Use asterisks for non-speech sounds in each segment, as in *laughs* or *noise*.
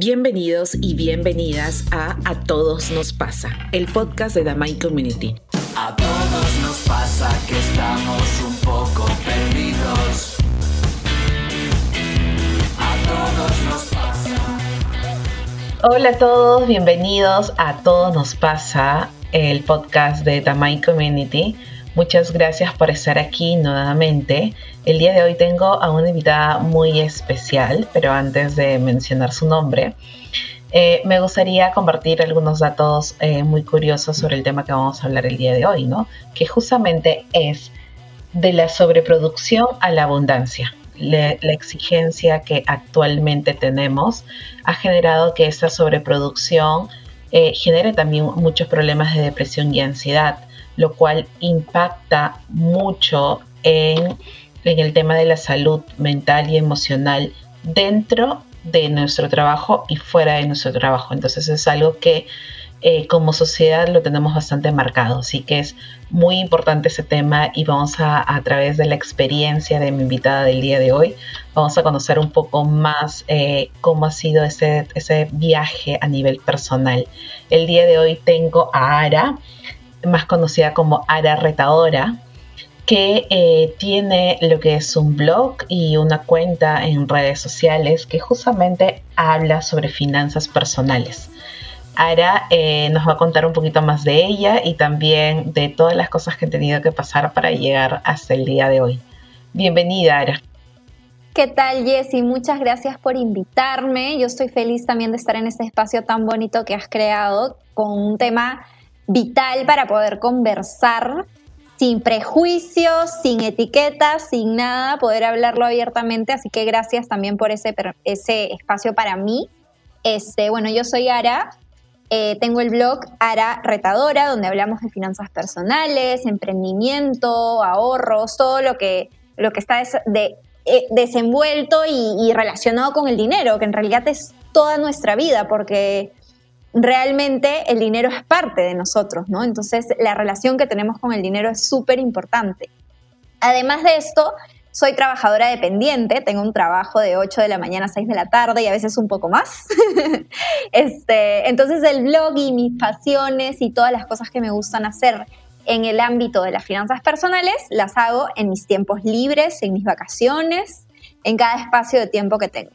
Bienvenidos y bienvenidas a A Todos Nos Pasa, el podcast de The Mind Community. A todos nos pasa que estamos un poco perdidos. A todos nos pasa. Hola a todos, bienvenidos a Todos Nos Pasa, el podcast de Mind Community. Muchas gracias por estar aquí nuevamente. El día de hoy tengo a una invitada muy especial, pero antes de mencionar su nombre, eh, me gustaría compartir algunos datos eh, muy curiosos sobre el tema que vamos a hablar el día de hoy, ¿no? Que justamente es de la sobreproducción a la abundancia. la exigencia que actualmente tenemos ha generado que esta sobreproducción eh, genere también muchos problemas de depresión y ansiedad lo cual impacta mucho en, el tema de la salud mental y emocional dentro de nuestro trabajo y fuera de nuestro trabajo. Entonces es algo que eh, como sociedad lo tenemos bastante marcado. Así que es muy importante ese tema y vamos a, a través de la experiencia de mi invitada del día de hoy, vamos a conocer un poco más eh, cómo ha sido ese, ese viaje a nivel personal. El día de hoy tengo a Ara más conocida como Ara Retadora, que eh, tiene lo que es un blog y una cuenta en redes sociales que justamente habla sobre finanzas personales. Ara eh, nos va a contar un poquito más de ella y también de todas las cosas que han tenido que pasar para llegar hasta el día de hoy. Bienvenida, Ara. ¿Qué tal, Jessy? Muchas gracias por invitarme. Yo estoy feliz también de estar en este espacio tan bonito que has creado con un tema vital para poder conversar sin prejuicios, sin etiquetas, sin nada, poder hablarlo abiertamente. Así que gracias también por ese, ese espacio para mí. Este, bueno, yo soy Ara, eh, tengo el blog Ara Retadora, donde hablamos de finanzas personales, emprendimiento, ahorros, todo lo que, lo que está de, eh, desenvuelto y, y relacionado con el dinero, que en realidad es toda nuestra vida, porque realmente el dinero es parte de nosotros, ¿no? Entonces la relación que tenemos con el dinero es súper importante. Además de esto, soy trabajadora dependiente, tengo un trabajo de 8 de la mañana a 6 de la tarde y a veces un poco más. *laughs* este, entonces el blog y mis pasiones y todas las cosas que me gustan hacer en el ámbito de las finanzas personales las hago en mis tiempos libres, en mis vacaciones, en cada espacio de tiempo que tengo.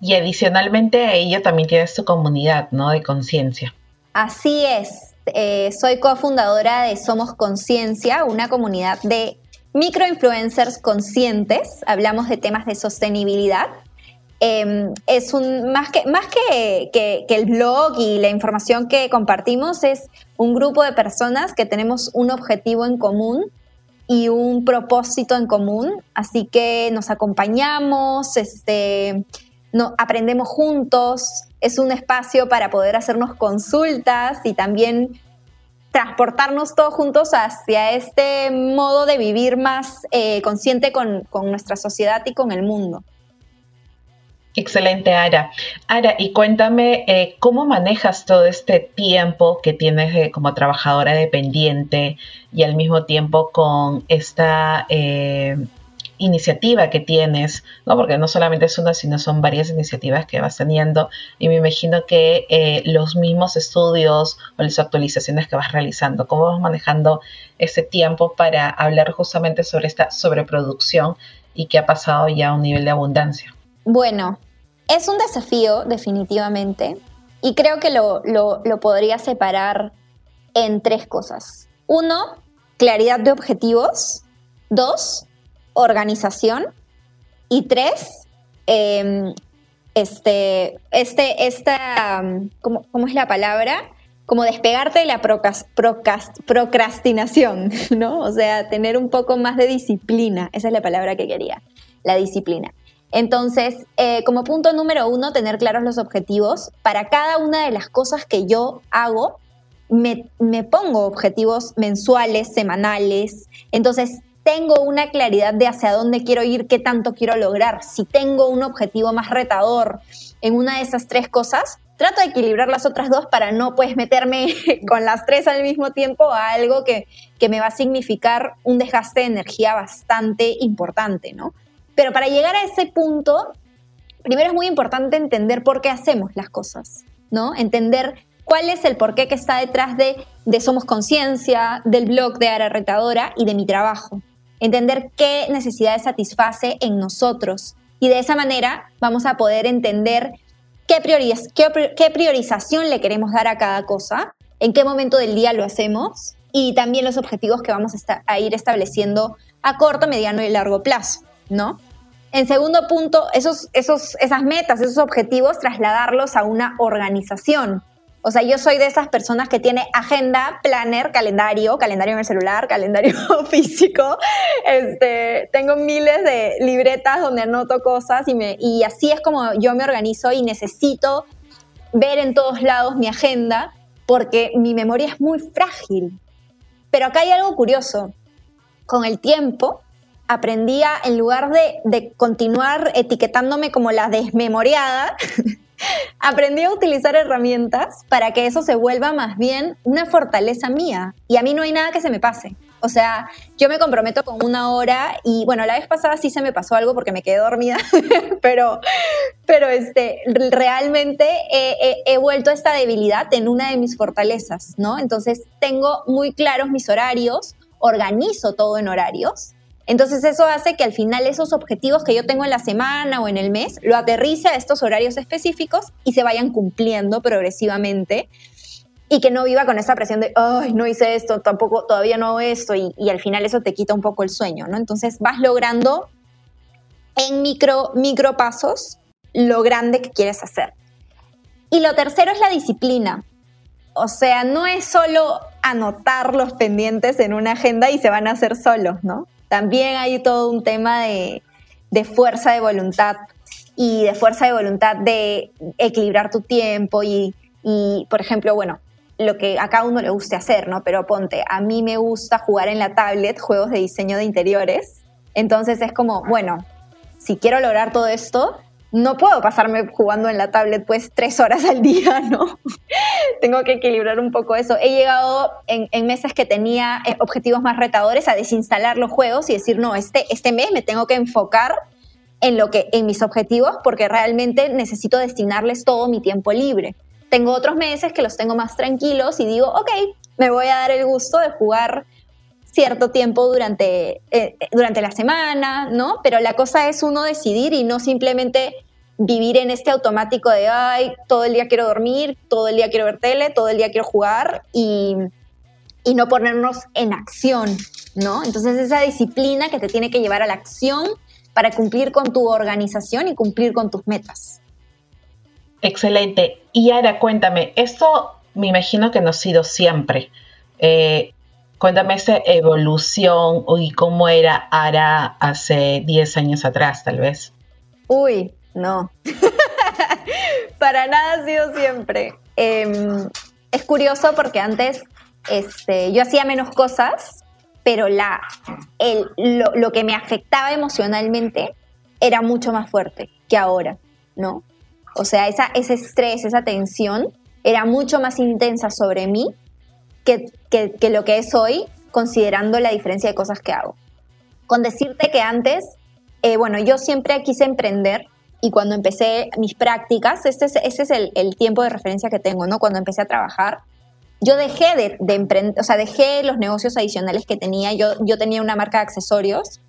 Y adicionalmente a ello también tienes tu comunidad, ¿no? De conciencia. Así es. Eh, soy cofundadora de Somos Conciencia, una comunidad de microinfluencers conscientes. Hablamos de temas de sostenibilidad. Em, es un más que más que, que, el blog y la información que compartimos es un grupo de personas que tenemos un objetivo en común y un propósito en común así que nos acompañamos este no, aprendemos juntos, es un espacio para poder hacernos consultas y también transportarnos todos juntos hacia este modo de vivir más eh, consciente con, nuestra sociedad y con el mundo. Excelente, Ara. Ara, y cuéntame eh, cómo manejas todo este tiempo que tienes como trabajadora dependiente y al mismo tiempo con esta eh, iniciativa que tienes, ¿no? porque no solamente es una, sino son varias iniciativas que vas teniendo y me imagino que eh, los mismos estudios o las actualizaciones que vas realizando, cómo vas manejando ese tiempo para hablar justamente sobre esta sobreproducción y qué ha pasado ya a un nivel de abundancia. Bueno, es un desafío definitivamente y creo que lo, lo podría separar en tres cosas. Uno, claridad de objetivos. Dos, organización. Y tres, em, este, este, esta, ¿cómo, es la palabra? Como despegarte de la procrastinación, *laughs* ¿no? O sea, tener un poco más de disciplina. Esa es la palabra que quería, la disciplina. Entonces, eh, como punto número uno, tener claros los objetivos. Para cada una de las cosas que yo hago, me, me pongo objetivos mensuales, semanales. Entonces, tengo una claridad de hacia dónde quiero ir, qué tanto quiero lograr, si tengo un objetivo más retador en una de esas tres cosas, trato de equilibrar las otras dos para no pues meterme *laughs* con las tres al mismo tiempo a algo que, que me va a significar un desgaste de energía bastante importante, ¿no? Pero para llegar a ese punto, primero es muy importante entender por qué hacemos las cosas, ¿no? Entender cuál es el porqué que está detrás de, de Somos Conciencia, del blog de Ara Retadora y de mi trabajo. Entender qué necesidades satisface en nosotros. Y de esa manera vamos a poder entender qué, qué priorización le queremos dar a cada cosa, en qué momento del día lo hacemos y también los objetivos que vamos a, a ir estableciendo a corto, mediano y largo plazo, ¿no? En segundo punto, esos, esos, esas metas, esos objetivos, trasladarlos a una organización. O sea, yo soy de esas personas que tiene agenda, planner, calendario, calendario en el celular, calendario *laughs* físico. Este, tengo miles de libretas donde anoto cosas y, me, y así es como yo me organizo y necesito ver en todos lados mi agenda porque mi memoria es muy frágil. Pero acá hay algo curioso. Con el tiempo, aprendía, en lugar de, de continuar etiquetándome como la desmemoriada, *laughs* aprendí a utilizar herramientas para que eso se vuelva más bien una fortaleza mía. Y a mí no hay nada que se me pase. O sea, yo me comprometo con una hora y bueno, la vez pasada sí se me pasó algo porque me quedé dormida, *laughs* pero, pero este, realmente he, he, vuelto a esta debilidad en una de mis fortalezas, ¿no? Entonces tengo muy claros mis horarios, organizo todo en horarios entonces eso hace que al final esos objetivos que yo tengo en la semana o en el mes lo aterrice a estos horarios específicos y se vayan cumpliendo progresivamente y que no viva con esa presión de, ay, no hice esto, tampoco, todavía no hago esto y, al final eso te quita un poco el sueño, ¿no? Entonces vas logrando en micro, micro pasos lo grande que quieres hacer. Y lo tercero es la disciplina. O sea, no es solo anotar los pendientes en una agenda y se van a hacer solos, ¿no? También hay todo un tema de, fuerza de voluntad y de fuerza de voluntad de equilibrar tu tiempo y, por ejemplo, bueno, lo que a cada uno le guste hacer, ¿no? Pero ponte, a mí me gusta jugar en la tablet juegos de diseño de interiores, entonces es como, bueno, si quiero lograr todo esto, no puedo pasarme jugando en la tablet pues tres horas al día, *laughs* ¿no? Tengo que equilibrar un poco eso. He llegado en, meses que tenía eh, objetivos más retadores a desinstalar los juegos y decir, no, este, este mes me tengo que enfocar en, lo que, en mis objetivos porque realmente necesito destinarles todo mi tiempo libre. Tengo otros meses que los tengo más tranquilos y digo, ok, me voy a dar el gusto de jugar cierto tiempo durante, eh, durante la semana, ¿no? Pero la cosa es uno decidir y no simplemente vivir en este automático de, ay, todo el día quiero dormir, todo el día quiero ver tele, todo el día quiero jugar y, y no ponernos en acción, ¿no? Entonces esa disciplina que te tiene que llevar a la acción para cumplir con tu organización y cumplir con tus metas. Excelente. Y ahora cuéntame, esto me imagino que no ha sido siempre. Eh, Cuéntame esa evolución y cómo era Ara hace 10 años atrás, tal vez. Uy, no. *laughs* Para nada ha sido siempre. Em, es curioso porque antes este, yo hacía menos cosas, pero la, lo, lo, que me afectaba emocionalmente era mucho más fuerte que ahora, ¿no? O sea, esa, ese estrés, esa tensión era mucho más intensa sobre mí que, lo que es hoy, considerando la diferencia de cosas que hago. Con decirte que antes, eh, bueno, yo siempre quise emprender y cuando empecé mis prácticas, este es, este es el, tiempo de referencia que tengo, ¿no? Cuando empecé a trabajar, yo dejé de, de emprender, o sea, dejé los negocios adicionales que tenía, yo, yo tenía una marca de accesorios,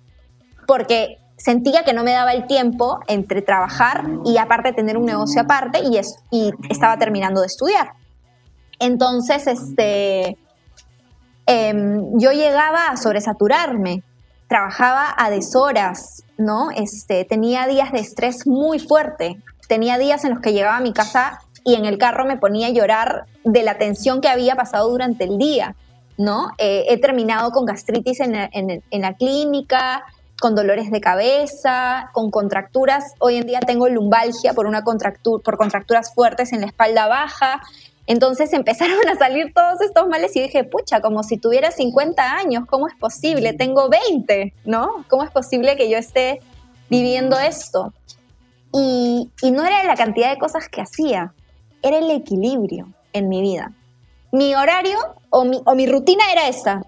porque sentía que no me daba el tiempo entre trabajar y aparte tener un negocio aparte y, es, y estaba terminando de estudiar. Entonces, este, em, yo llegaba a sobresaturarme, trabajaba a deshoras, ¿no? Este, tenía días de estrés muy fuerte, tenía días en los que llegaba a mi casa y en el carro me ponía a llorar de la tensión que había pasado durante el día, ¿no? Eh, he terminado con gastritis en, la clínica, con dolores de cabeza, con contracturas. Hoy en día tengo lumbalgia por, una contractura, por contracturas fuertes en la espalda baja. Entonces *laughs* empezaron a salir todos estos males y dije, pucha, como si tuviera 50 años, ¿cómo es posible? Tengo 20, ¿no? ¿Cómo es posible que yo esté viviendo esto? Y, no era la cantidad de cosas que hacía, era el equilibrio en mi vida. Mi horario o mi, o mi rutina era esa.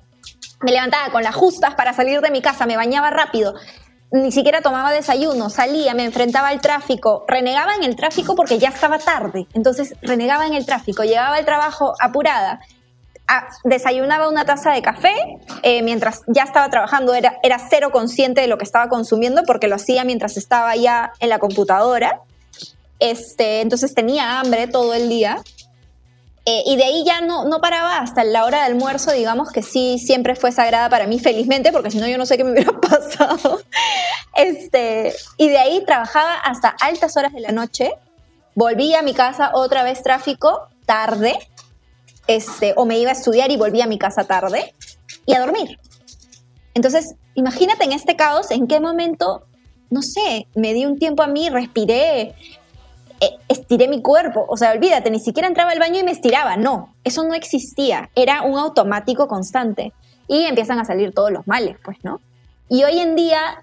Me levantaba con las justas para salir de mi casa, me bañaba rápido, ni siquiera tomaba desayuno, salía, me enfrentaba al tráfico, renegaba en el tráfico porque ya estaba tarde, entonces renegaba en el tráfico, llegaba al trabajo apurada, desayunaba una taza de café eh, mientras ya estaba trabajando, era, era cero consciente de lo que estaba consumiendo porque lo hacía mientras estaba ya en la computadora, este, entonces tenía hambre todo el día eh, y de ahí ya no, no paraba hasta la hora de almuerzo, digamos que sí, siempre fue sagrada para mí, felizmente, porque si no yo no sé qué me *laughs* hubiera pasado. Este, y de ahí trabajaba hasta altas horas de la noche, volvía a mi casa otra vez tráfico, tarde, este, o me iba a estudiar y volvía a mi casa tarde, y a dormir. Entonces, imagínate en este caos, en qué momento, no sé, me di un tiempo a mí, respiré, estiré mi cuerpo. O sea, olvídate, ni siquiera entraba al baño y me estiraba. No, eso no existía. Era un automático constante. Y empiezan a salir todos los males, pues, ¿no? Y hoy en día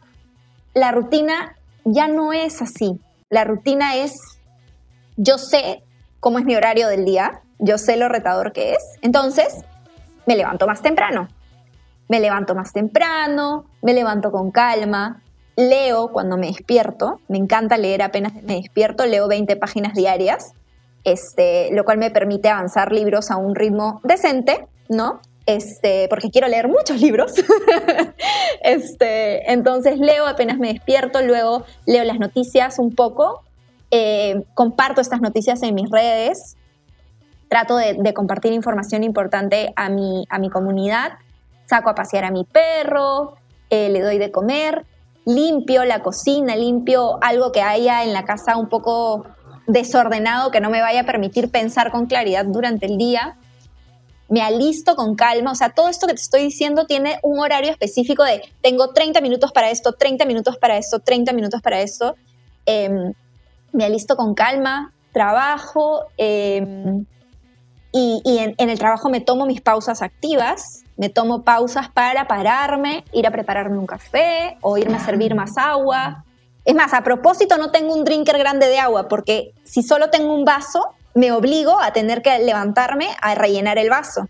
la rutina ya no es así. La rutina es, yo sé cómo es mi horario del día, yo sé lo retador que es. Entonces, me levanto más temprano. Me levanto más temprano, me levanto con calma, leo cuando me despierto, me encanta leer apenas me despierto, leo 20 páginas diarias, este, lo cual me permite avanzar libros a un ritmo decente, ¿no? Este, porque quiero leer muchos libros. *laughs* este, entonces leo apenas me despierto, luego leo las noticias un poco, eh, comparto estas noticias en mis redes, trato de, compartir información importante a mi, a mi comunidad, saco a pasear a mi perro, eh, le doy de comer, limpio la cocina, limpio algo que haya en la casa un poco desordenado que no me vaya a permitir pensar con claridad durante el día. Me alisto con calma, o sea, todo esto que te estoy diciendo tiene un horario específico de tengo 30 minutos para esto, 30 minutos para esto, 30 minutos para esto. Em, me alisto con calma, trabajo em, y, en el trabajo me tomo mis pausas activas, me tomo pausas para pararme, ir a prepararme un café o irme a servir más agua. Es más, a propósito no tengo un drinker grande de agua porque si solo tengo un vaso, me obligo a tener que levantarme a rellenar el vaso.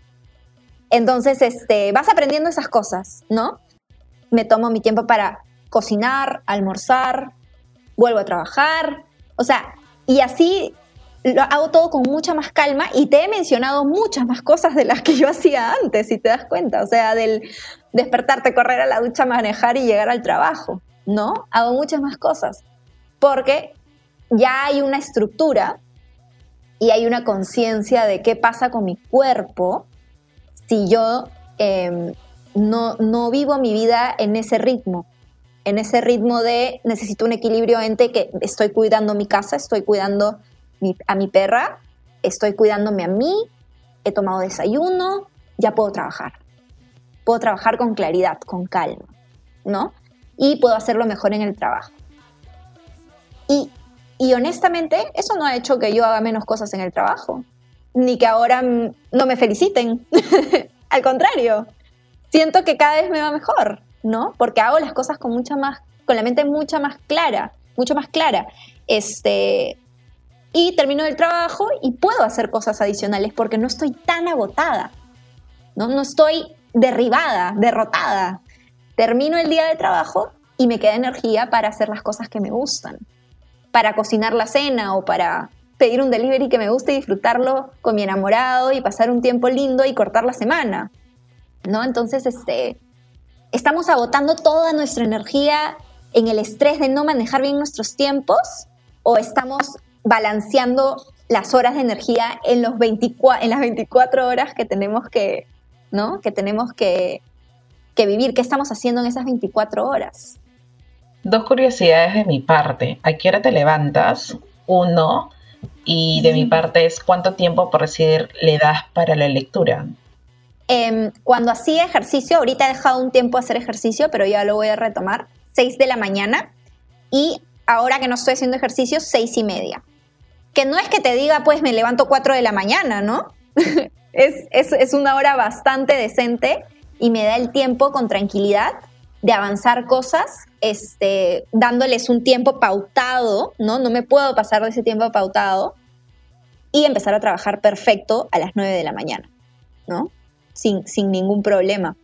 Entonces, este, vas aprendiendo esas cosas, ¿no? Me tomo mi tiempo para cocinar, almorzar, vuelvo a trabajar. O sea, y así lo hago todo con mucha más calma y te he mencionado muchas más cosas de las que yo hacía antes, si te das cuenta. O sea, del despertarte, correr a la ducha, manejar y llegar al trabajo, ¿no? Hago muchas más cosas. Porque ya hay una estructura y hay una conciencia de qué pasa con mi cuerpo si yo em, no, no vivo mi vida en ese ritmo en ese ritmo de necesito un equilibrio entre que estoy cuidando mi casa, estoy cuidando a mi perra, estoy cuidándome a mí, he tomado desayuno, ya puedo trabajar. Puedo trabajar con claridad, con calma, ¿no? Y puedo hacerlo mejor en el trabajo. Y, y honestamente, eso no ha hecho que yo haga menos cosas en el trabajo, ni que ahora no me feliciten. *laughs* Al contrario, siento que cada vez me va mejor, ¿no? Porque hago las cosas con mucha más, con la mente mucha más clara, mucho más clara. Este, y termino el trabajo y puedo hacer cosas adicionales porque no estoy tan agotada, no, no estoy derribada, derrotada. Termino el día de trabajo y me queda energía para hacer las cosas que me gustan, para cocinar la cena o para pedir un delivery que me guste y disfrutarlo con mi enamorado y pasar un tiempo lindo y cortar la semana. ¿No? Entonces, este, estamos agotando toda nuestra energía en el estrés de no manejar bien nuestros tiempos o estamos balanceando las horas de energía en, los 24, en las 24 horas que tenemos que, ¿no? que, tenemos que, que vivir. ¿Qué estamos haciendo en esas 24 horas? Dos curiosidades de mi parte. ¿A qué hora te levantas? Uno. Y de mi parte es cuánto tiempo, por decir, le das para la lectura. Em, cuando hacía ejercicio, ahorita he dejado un tiempo hacer ejercicio, pero ya lo voy a retomar, 6 de la mañana. Y ahora que no estoy haciendo ejercicio, 6 y media que no es que te diga, pues me levanto 4 de la mañana, ¿no? *laughs* es, una hora bastante decente y me da el tiempo con tranquilidad de avanzar cosas, este, dándoles un tiempo pautado, ¿no? No me puedo pasar de ese tiempo pautado y empezar a trabajar perfecto a las 9 de la mañana, ¿no? Sin, sin ningún problema.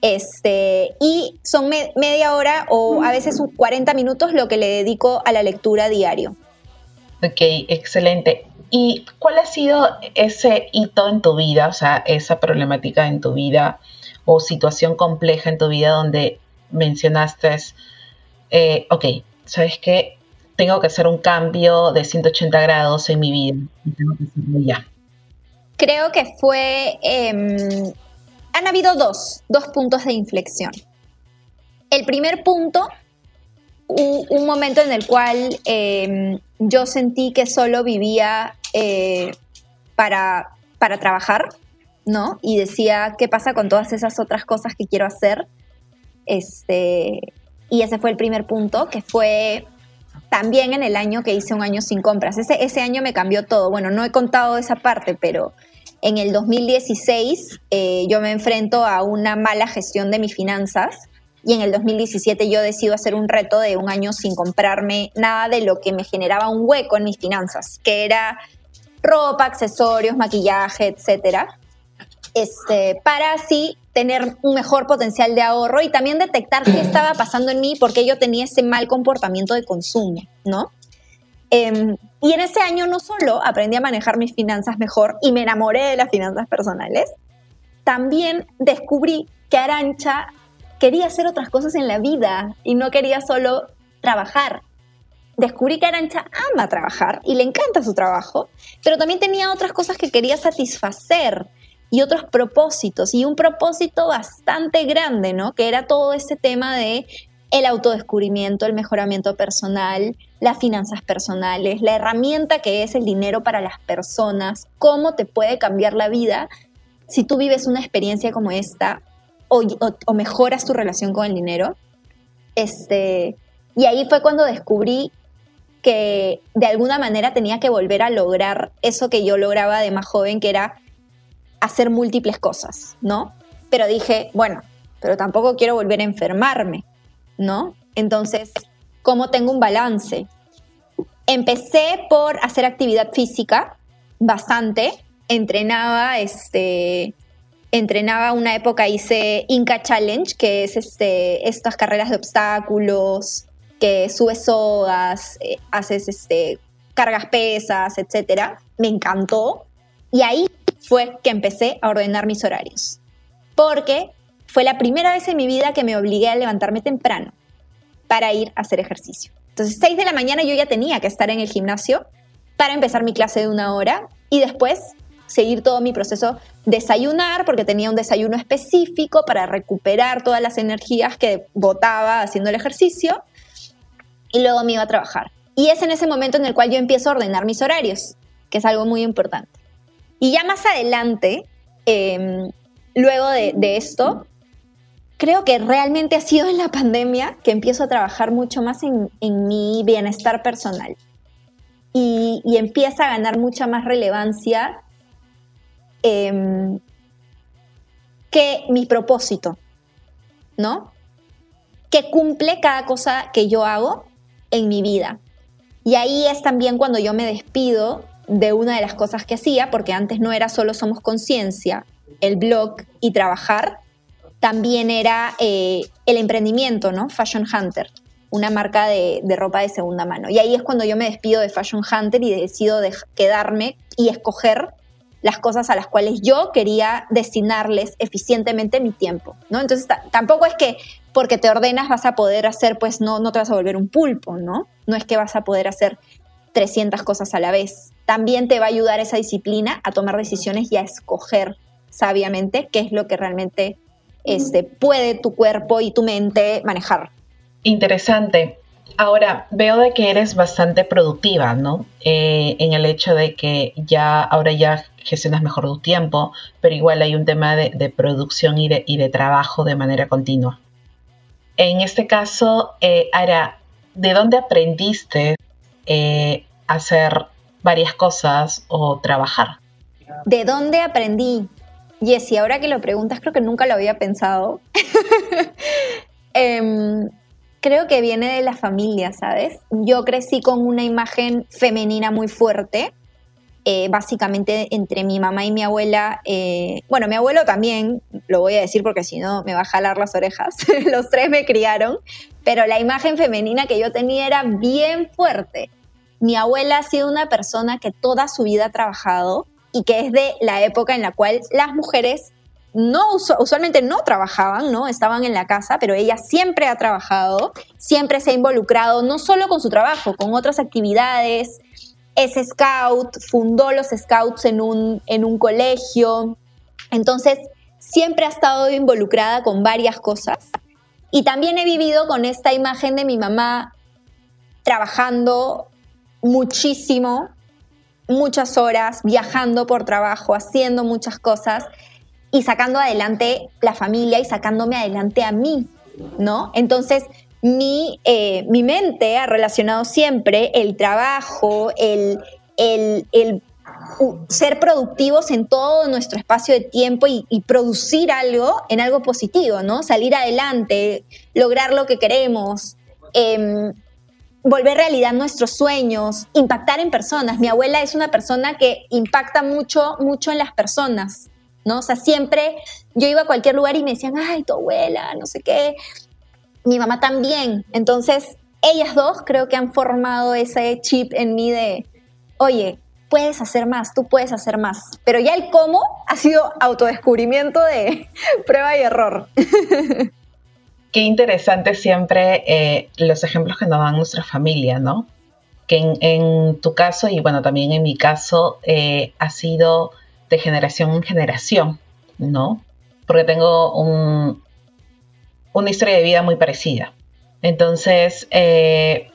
Este, y son media hora o a veces 40 minutos lo que le dedico a la lectura diario. Ok, excelente. ¿Y cuál ha sido ese hito en tu vida, o sea, esa problemática en tu vida o situación compleja en tu vida donde mencionaste, eh, ok, ¿sabes qué? Tengo que hacer un cambio de 180 grados en mi vida. Tengo que hacerlo ya. Creo que fue em, han habido dos, dos puntos de inflexión. El primer punto, un, momento en el cual em, yo sentí que solo vivía eh, para, para trabajar, ¿no? Y decía, ¿qué pasa con todas esas otras cosas que quiero hacer? Este, y ese fue el primer punto, que fue también en el año que hice un año sin compras. Ese, ese año me cambió todo. Bueno, no he contado esa parte, pero en el 2016 eh, yo me enfrento a una mala gestión de mis finanzas y en el 2017 yo decido hacer un reto de un año sin comprarme nada de lo que me generaba un hueco en mis finanzas, que era ropa, accesorios, maquillaje, etcétera. Este, para así tener un mejor potencial de ahorro y también detectar qué estaba pasando en mí porque yo tenía ese mal comportamiento de consumo, ¿no? Em, y en ese año no solo aprendí a manejar mis finanzas mejor y me enamoré de las finanzas personales, también descubrí que Arancha quería hacer otras cosas en la vida y no quería solo trabajar. Descubrí que Arancha ama trabajar y le encanta su trabajo, pero también tenía otras cosas que quería satisfacer y otros propósitos y un propósito bastante grande, ¿no? Que era todo ese tema de el autodescubrimiento, el mejoramiento personal, las finanzas personales, la herramienta que es el dinero para las personas, cómo te puede cambiar la vida si tú vives una experiencia como esta o, mejoras tu relación con el dinero. Este, y ahí fue cuando descubrí que de alguna manera tenía que volver a lograr eso que yo lograba de más joven, que era hacer múltiples cosas, ¿no? Pero dije, bueno, pero tampoco quiero volver a enfermarme. ¿no? Entonces, ¿cómo tengo un balance? Empecé por hacer actividad física bastante, entrenaba, este, entrenaba una época, hice Inca Challenge, que es este, estas carreras de obstáculos, que subes sogas, eh, haces este, cargas pesas, etc. Me encantó. Y ahí fue que empecé a ordenar mis horarios. Porque fue la primera vez en mi vida que me obligué a levantarme temprano para ir a hacer ejercicio. Entonces, 6 de la mañana yo ya tenía que estar en el gimnasio para empezar mi clase de una hora y después seguir todo mi proceso, desayunar, porque tenía un desayuno específico para recuperar todas las energías que botaba haciendo el ejercicio y luego me iba a trabajar. Y es en ese momento en el cual yo empiezo a ordenar mis horarios, que es algo muy importante. Y ya más adelante, em, luego de, de esto, creo que realmente ha sido en la pandemia que empiezo a trabajar mucho más en, mi bienestar personal y, empieza a ganar mucha más relevancia em, que mi propósito, ¿no? Que cumple cada cosa que yo hago en mi vida. Y ahí es también cuando yo me despido de una de las cosas que hacía, porque antes no era solo Somos Conciencia, el blog y trabajar, también era eh, el emprendimiento, ¿no? Fashion Hunter, una marca de, ropa de segunda mano. Y ahí es cuando yo me despido de Fashion Hunter y decido de quedarme y escoger las cosas a las cuales yo quería destinarles eficientemente mi tiempo, ¿no? Entonces tampoco es que porque te ordenas vas a poder hacer, pues no, no te vas a volver un pulpo, ¿no? No es que vas a poder hacer 300 cosas a la vez. También te va a ayudar esa disciplina a tomar decisiones y a escoger sabiamente qué es lo que realmente este, puede tu cuerpo y tu mente manejar. Interesante. Ahora, veo de que eres bastante productiva, ¿no? Eh, en el hecho de que ya, ahora ya gestionas mejor tu tiempo, pero igual hay un tema de, producción y de, trabajo de manera continua. En este caso, eh, Ara, ¿de dónde aprendiste eh, hacer varias cosas o trabajar? ¿De dónde aprendí? Jessy, ahora que lo preguntas, creo que nunca lo había pensado. *laughs* Em, creo que viene de la familia, ¿sabes? Yo crecí con una imagen femenina muy fuerte eh, básicamente entre mi mamá y mi abuela. eh, bueno, mi abuelo también, lo voy a decir porque si no me va a jalar las orejas. *laughs* Los tres me criaron, pero la imagen femenina que yo tenía era bien fuerte. Mi abuela ha sido una persona que toda su vida ha trabajado y que es de la época en la cual las mujeres no usu- usualmente no trabajaban, ¿no? Estaban en la casa, pero ella siempre ha trabajado, siempre se ha involucrado no solo con su trabajo, con otras actividades. Es scout, fundó los scouts en un, en un colegio. Entonces, siempre ha estado involucrada con varias cosas. Y también he vivido con esta imagen de mi mamá trabajando muchísimo, muchas horas, viajando por trabajo, haciendo muchas cosas y sacando adelante la familia y sacándome adelante a mí, ¿no? Entonces, mi, eh, mi mente ha relacionado siempre el trabajo, el, el, el ser productivos en todo nuestro espacio de tiempo y, y producir algo en algo positivo, ¿no? Salir adelante, lograr lo que queremos, em, volver realidad nuestros sueños, impactar en personas. Mi abuela es una persona que impacta mucho, mucho en las personas, ¿no? O sea, siempre yo iba a cualquier lugar y me decían, ay, tu abuela, no sé qué. Mi mamá también. Entonces, ellas dos creo que han formado ese chip en mí de, oye, puedes hacer más, tú puedes hacer más. Pero ya el cómo ha sido autodescubrimiento de *laughs* prueba y error. *laughs* Qué interesante siempre eh, los ejemplos que nos dan nuestra familia, ¿no? Que en, tu caso y bueno, también en mi caso eh, ha sido de generación en generación, ¿no? Porque tengo un, una historia de vida muy parecida. Entonces, eh,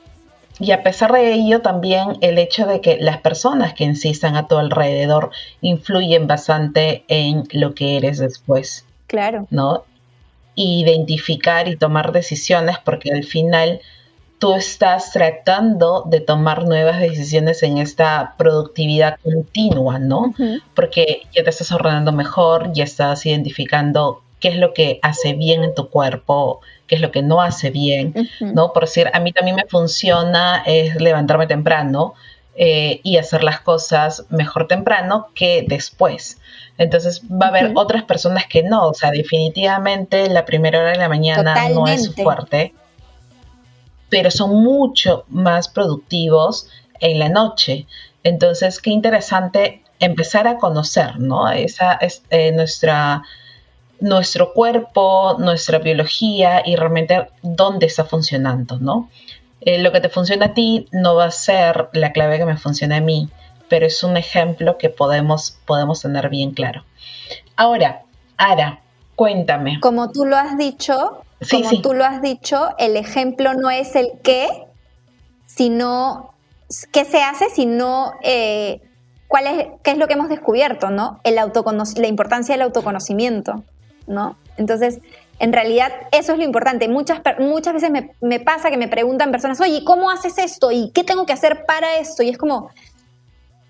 y a pesar de ello, también el hecho de que las personas que insistan a tu alrededor influyen bastante en lo que eres después. Claro. ¿no? Identificar y tomar decisiones porque al final tú estás tratando de tomar nuevas decisiones en esta productividad continua, ¿no? Porque ya te estás ordenando mejor, ya estás identificando qué es lo que hace bien en tu cuerpo, qué es lo que no hace bien. ¿no? Por decir, a mí también me funciona es levantarme temprano eh, y hacer las cosas mejor temprano que después. Entonces va a haber otras personas que no, o sea, definitivamente la primera hora de la mañana no es fuerte, pero son mucho más productivos en la noche. Entonces, qué interesante empezar a conocer, ¿no? Esa es eh, nuestra nuestro cuerpo, nuestra biología y realmente dónde está funcionando, ¿no? Eh, lo que te funciona a ti no va a ser la clave que me funciona a mí, pero es un ejemplo que podemos, podemos tener bien claro. Ahora, Ara, cuéntame. Como tú lo has dicho, Sí, como sí. tú lo has dicho, el ejemplo no es el qué, sino qué se hace, sino eh, cuál es, qué es lo que hemos descubierto, ¿no? El la importancia del autoconocimiento, ¿no? Entonces, en realidad, eso es lo importante. Muchas, muchas veces me, me pasa que me preguntan personas, oye, ¿cómo haces esto? ¿Y qué tengo que hacer para esto? Y es como,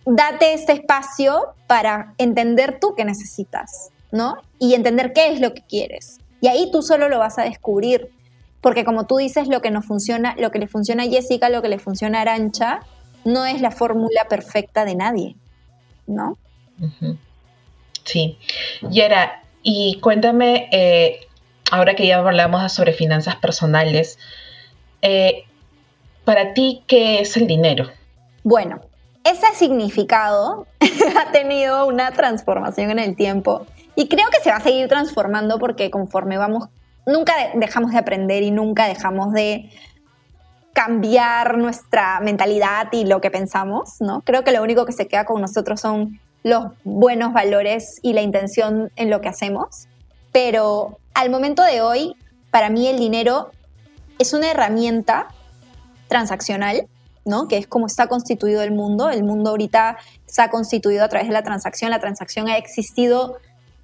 date este espacio para entender tú qué necesitas, ¿no? Y entender qué es lo que quieres. Y ahí tú solo lo vas a descubrir. Porque como tú dices, lo que nos funciona, lo que le funciona a Jessica, lo que le funciona a Arancha, no es la fórmula perfecta de nadie, ¿no? Sí. Yara, y cuéntame, eh, ahora que ya hablamos sobre finanzas personales, eh, para ti, ¿qué es el dinero? Bueno, ese significado *laughs* ha tenido una transformación en el tiempo y creo que se va a seguir transformando porque conforme vamos, nunca de- dejamos de aprender y nunca dejamos de cambiar nuestra mentalidad y lo que pensamos, ¿no? Creo que lo único que se queda con nosotros son los buenos valores y la intención en lo que hacemos, pero al momento de hoy, para mí el dinero es una herramienta transaccional ¿no? Que es como está constituido el mundo. El mundo ahorita está constituido a través de la transacción. La transacción ha existido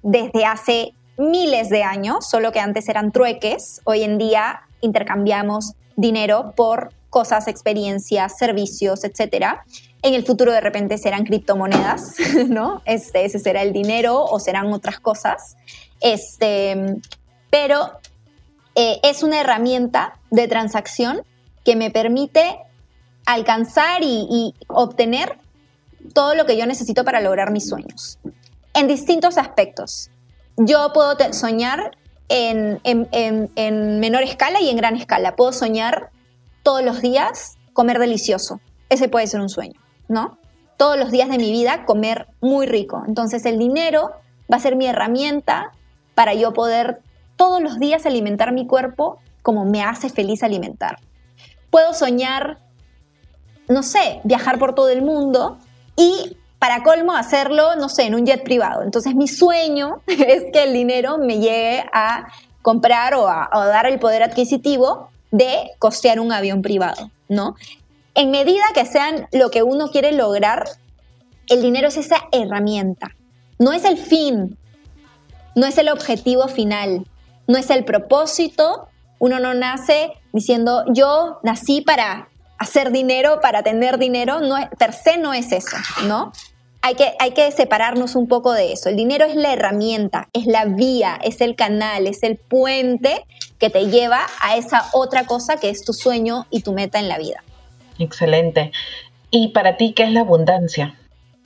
desde hace miles de años, solo que antes eran trueques. Hoy en día intercambiamos dinero por cosas, experiencias, servicios, etcétera. En el futuro de repente serán criptomonedas, *laughs* ¿no? Este, ese será el dinero o serán otras cosas. Este, pero eh, es una herramienta de transacción que me permite alcanzar y, y obtener todo lo que yo necesito para lograr mis sueños. En distintos aspectos. Yo puedo soñar en, en, menor escala y en gran escala. Puedo soñar todos los días comer delicioso. Ese puede ser un sueño, ¿no? Todos los días de mi vida comer muy rico. Entonces el dinero va a ser mi herramienta para yo poder todos los días alimentar mi cuerpo como me hace feliz alimentar. Puedo soñar, no sé, viajar por todo el mundo y para colmo hacerlo, no sé, en un jet privado. Entonces mi sueño *laughs* es que el dinero me llegue a comprar o a, dar el poder adquisitivo de costear un avión privado, ¿no? En medida que sean lo que uno quiere lograr, el dinero es esa herramienta, no es el fin, no es el objetivo final, no es el propósito. Uno no nace diciendo yo nací para hacer dinero, para tener dinero, no, per se no es eso, ¿no? Hay que, hay que separarnos un poco de eso. El dinero es la herramienta, es la vía, es el canal, es el puente que te lleva a esa otra cosa que es tu sueño y tu meta en la vida. Excelente. ¿Y para ti qué es la abundancia?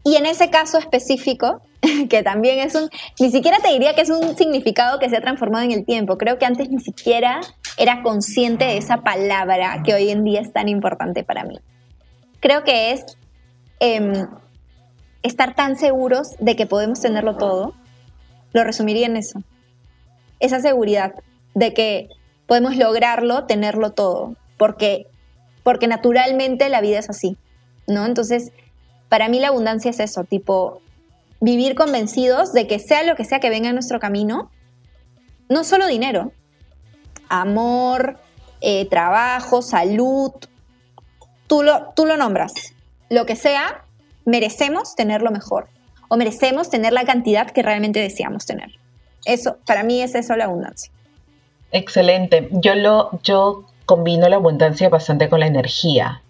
Y en ese caso específico, *laughs* que también es un, ni siquiera te diría que es un significado que se ha transformado en el tiempo. Creo que antes ni siquiera era consciente de esa palabra que hoy en día es tan importante para mí. Creo que es em, estar tan seguros de que podemos tenerlo todo. Lo resumiría en eso. Esa seguridad de que podemos lograrlo, tenerlo todo, porque, porque naturalmente la vida es así, ¿no? Entonces, para mí la abundancia es eso, tipo, vivir convencidos de que sea lo que sea que venga en nuestro camino, no solo dinero, amor, eh, trabajo, salud, tú lo, tú lo nombras, lo que sea, merecemos tener lo mejor o merecemos tener la cantidad que realmente deseamos tener. Eso, para mí es eso la abundancia. Excelente. Yo lo, yo combino la abundancia bastante con la energía.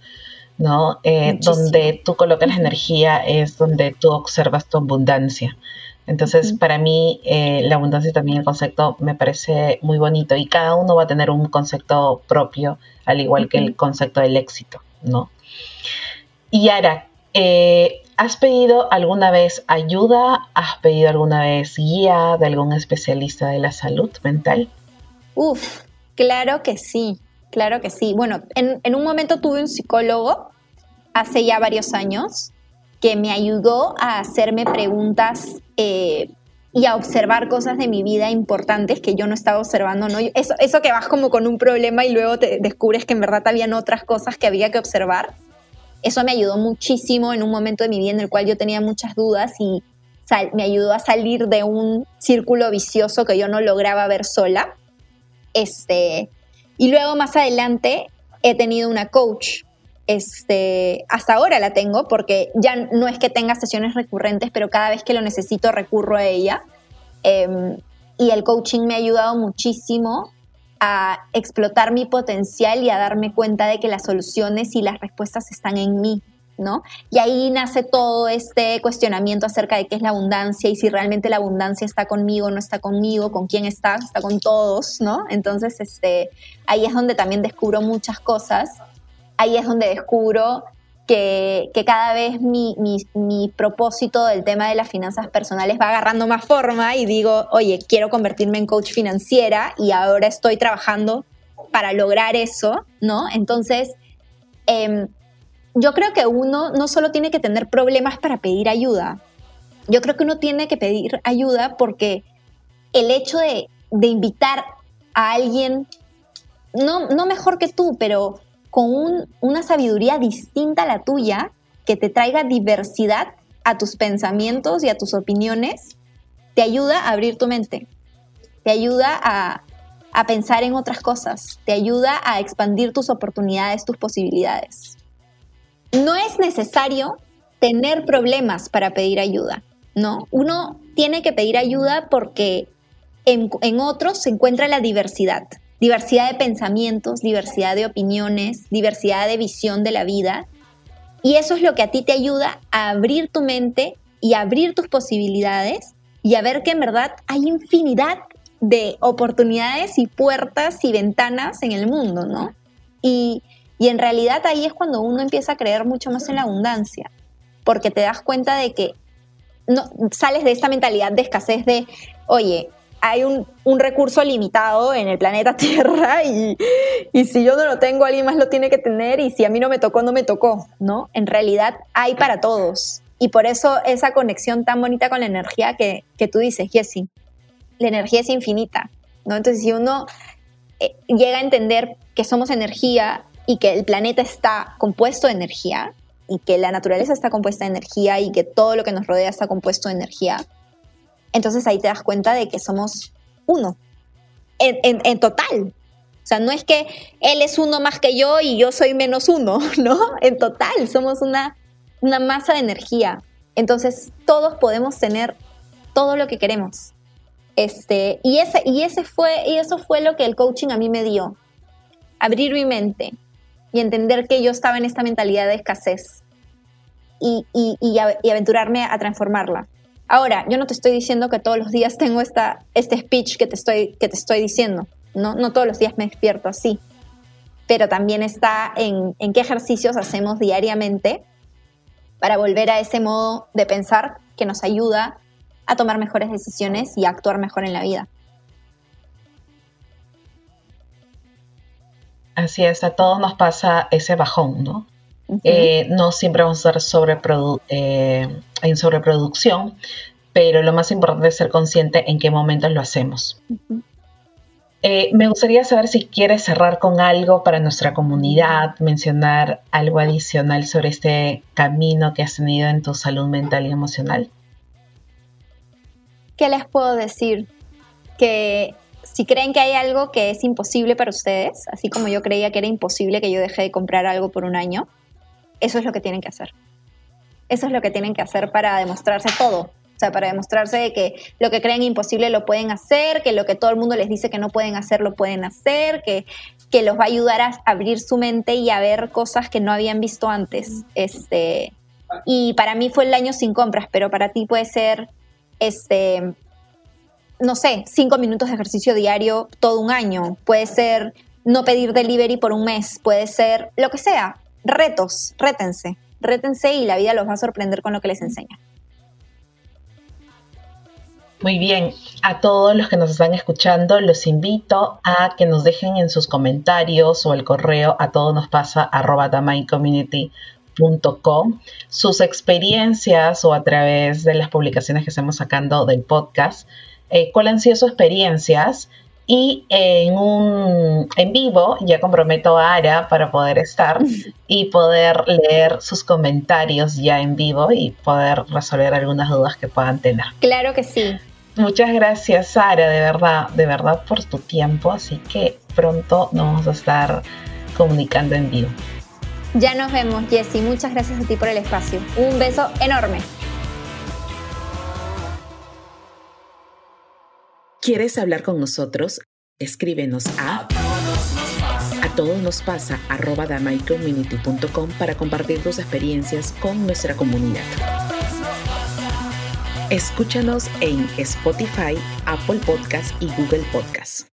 ¿no? Eh, donde tú colocas la energía es donde tú observas tu abundancia. Entonces, para mí, eh, la abundancia también, el concepto me parece muy bonito y cada uno va a tener un concepto propio, al igual que el concepto del éxito, ¿no? Y ahora, eh, ¿has pedido alguna vez ayuda? ¿Has pedido alguna vez guía de algún especialista de la salud mental? Uf, claro que sí. Claro que sí. Bueno, en, un momento tuve un psicólogo hace ya varios años que me ayudó a hacerme preguntas eh, y a observar cosas de mi vida importantes que yo no estaba observando. ¿no? Eso, eso que vas como con un problema y luego te descubres que en verdad habían otras cosas que había que observar. Eso me ayudó muchísimo en un momento de mi vida en el cual yo tenía muchas dudas y me ayudó a salir de un círculo vicioso que yo no lograba ver sola. Este, y luego más adelante he tenido una coach. Este, hasta ahora la tengo porque ya no es que tenga sesiones recurrentes, pero cada vez que lo necesito recurro a ella. Em, y el coaching me ha ayudado muchísimo a explotar mi potencial y a darme cuenta de que las soluciones y las respuestas están en mí. Y ahí nace todo este cuestionamiento acerca de qué es la abundancia y si realmente la abundancia está conmigo, no está conmigo, con quién está, está con todos, ¿no? Entonces, este, ahí es donde también descubro muchas cosas. Ahí es donde descubro que, cada vez mi, mi, propósito del tema de las finanzas personales va agarrando más forma y digo, oye, quiero convertirme en coach financiera y ahora estoy trabajando para lograr eso, ¿no? Entonces, eh, yo creo que uno no solo tiene que tener problemas para pedir ayuda, yo creo que uno tiene que pedir ayuda porque el hecho de, invitar a alguien, no, no, mejor que tú, pero con una sabiduría distinta a la tuya, que te traiga diversidad a tus pensamientos y a tus opiniones, te ayuda a abrir tu mente, te ayuda a, a pensar en otras cosas, te ayuda a expandir tus oportunidades, tus posibilidades no es necesario tener problemas para pedir ayuda, ¿no? Uno tiene que pedir ayuda porque en, otros se encuentra la diversidad, diversidad de pensamientos, diversidad de opiniones, diversidad de visión de la vida. Y eso es lo que a ti te ayuda a abrir tu mente y abrir tus posibilidades y a ver que en verdad hay infinidad de oportunidades y puertas y ventanas en el mundo, ¿no? Y y en realidad ahí es cuando uno empieza a creer mucho más en la abundancia, porque te das cuenta de que no, sales de esta mentalidad de escasez de, oye, hay un, recurso limitado en el planeta *laughs* Tierra y, y, si yo no lo tengo, alguien más lo tiene que tener y si a mí no me tocó, no me tocó, ¿no? En realidad hay para todos. Y por eso esa conexión tan bonita con la energía que, que tú dices, Jessie, la energía es infinita, ¿no? Entonces si uno eh, llega a entender que somos energía y que el planeta está compuesto de energía y que la naturaleza está compuesta de energía y que todo lo que nos rodea está compuesto de energía, entonces ahí te das cuenta de que somos uno, en, total. O sea, no es que él es uno más que yo y yo soy menos uno, *laughs* ¿no? En total, somos una, una masa de energía. Entonces, todos podemos tener todo lo que queremos. Este, y, ese, y, ese fue, y eso fue lo que el coaching a mí me dio. Abrir mi mente y entender que yo estaba en esta mentalidad de escasez y, y aventurarme a transformarla. Ahora, yo no te estoy diciendo que todos los días tengo esta, este speech que te, estoy, que te estoy diciendo, ¿no? No todos los días me despierto así, pero también está en, en qué ejercicios hacemos diariamente para volver a ese modo de pensar que nos ayuda a tomar mejores decisiones y a actuar mejor en la vida. Así es, a todos nos pasa ese bajón, ¿no? Eh, no siempre vamos a estar sobreprodu eh, en sobreproducción, pero lo más importante es ser consciente en qué momentos lo hacemos. Eh, me gustaría saber si quieres cerrar con algo para nuestra comunidad, mencionar algo adicional sobre este camino que has tenido en tu salud mental y emocional. ¿Qué les puedo decir? Que si creen que hay algo que es imposible para ustedes, así como yo creía que era imposible que yo deje de comprar algo por un año, eso es lo que tienen que hacer. Eso es lo que tienen que hacer para demostrarse todo. O sea, para demostrarse que lo que creen imposible lo pueden hacer, que lo que todo el mundo les dice que no pueden hacer lo pueden hacer, que, que los va a ayudar a abrir su mente y a ver cosas que no habían visto antes. Este, y para mí fue el año sin compras, pero para ti puede ser, este, no sé, cinco minutos de ejercicio diario todo un año. Puede ser no pedir delivery por un mes, puede ser lo que sea retos, rétense, rétense y la vida los va a sorprender con lo que les enseña. Muy bien, a todos los que nos están escuchando, los invito a que nos dejen en sus comentarios o el correo a todos nos pasa arroba sus experiencias o a través de las publicaciones que estamos sacando del podcast, eh, cuáles han sido sus experiencias y en un en vivo ya comprometo a Ara para poder estar *laughs* y poder leer sus comentarios ya en vivo y poder resolver algunas dudas que puedan tener. Claro que sí. Muchas gracias, Sara, de verdad, de verdad por tu tiempo. Así que pronto nos vamos a estar comunicando en vivo. Ya nos vemos, Jessy. Muchas gracias a ti por el espacio. Un beso enorme. ¿Quieres hablar con nosotros? Escríbenos a a todos nos pasa arroba para compartir tus experiencias con nuestra comunidad. Escúchanos en Spotify, Apple Podcast y Google Podcast.